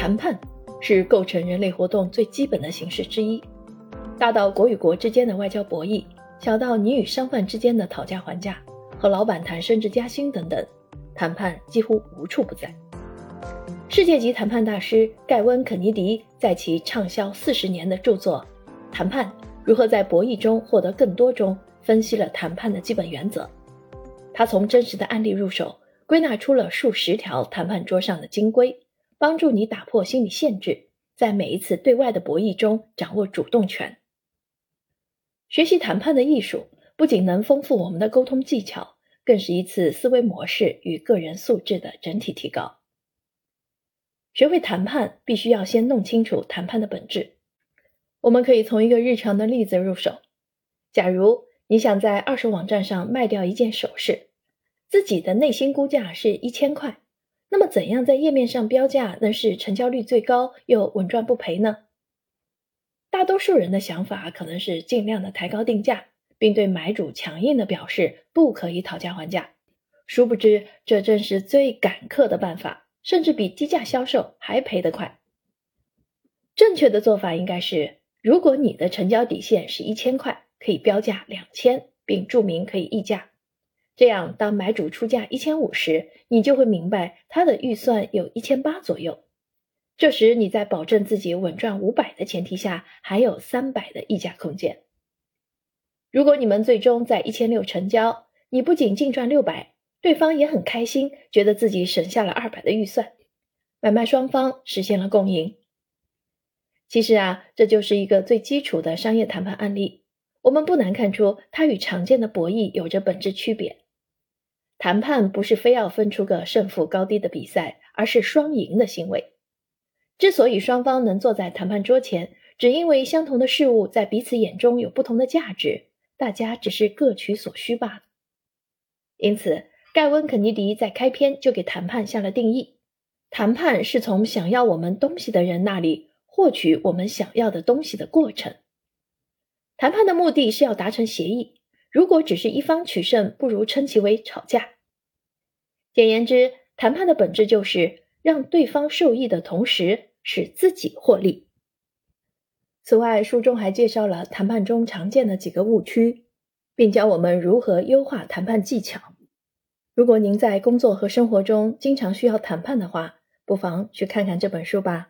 谈判是构成人类活动最基本的形式之一，大到国与国之间的外交博弈，小到你与商贩之间的讨价还价，和老板谈升职加薪等等，谈判几乎无处不在。世界级谈判大师盖温·肯尼迪在其畅销四十年的著作《谈判如何在博弈中获得更多》中，分析了谈判的基本原则。他从真实的案例入手。归纳出了数十条谈判桌上的金规，帮助你打破心理限制，在每一次对外的博弈中掌握主动权。学习谈判的艺术，不仅能丰富我们的沟通技巧，更是一次思维模式与个人素质的整体提高。学会谈判，必须要先弄清楚谈判的本质。我们可以从一个日常的例子入手。假如你想在二手网站上卖掉一件首饰。自己的内心估价是一千块，那么怎样在页面上标价能使成交率最高又稳赚不赔呢？大多数人的想法可能是尽量的抬高定价，并对买主强硬的表示不可以讨价还价。殊不知，这正是最赶客的办法，甚至比低价销售还赔得快。正确的做法应该是：如果你的成交底线是一千块，可以标价两千，并注明可以议价。这样，当买主出价一千五时，你就会明白他的预算有一千八左右。这时，你在保证自己稳赚五百的前提下，还有三百的溢价空间。如果你们最终在一千六成交，你不仅净赚六百，对方也很开心，觉得自己省下了二百的预算，买卖双方实现了共赢。其实啊，这就是一个最基础的商业谈判案例，我们不难看出，它与常见的博弈有着本质区别。谈判不是非要分出个胜负高低的比赛，而是双赢的行为。之所以双方能坐在谈判桌前，只因为相同的事物在彼此眼中有不同的价值，大家只是各取所需罢了。因此，盖温·肯尼迪在开篇就给谈判下了定义：谈判是从想要我们东西的人那里获取我们想要的东西的过程。谈判的目的是要达成协议。如果只是一方取胜，不如称其为吵架。简言之，谈判的本质就是让对方受益的同时，使自己获利。此外，书中还介绍了谈判中常见的几个误区，并教我们如何优化谈判技巧。如果您在工作和生活中经常需要谈判的话，不妨去看看这本书吧。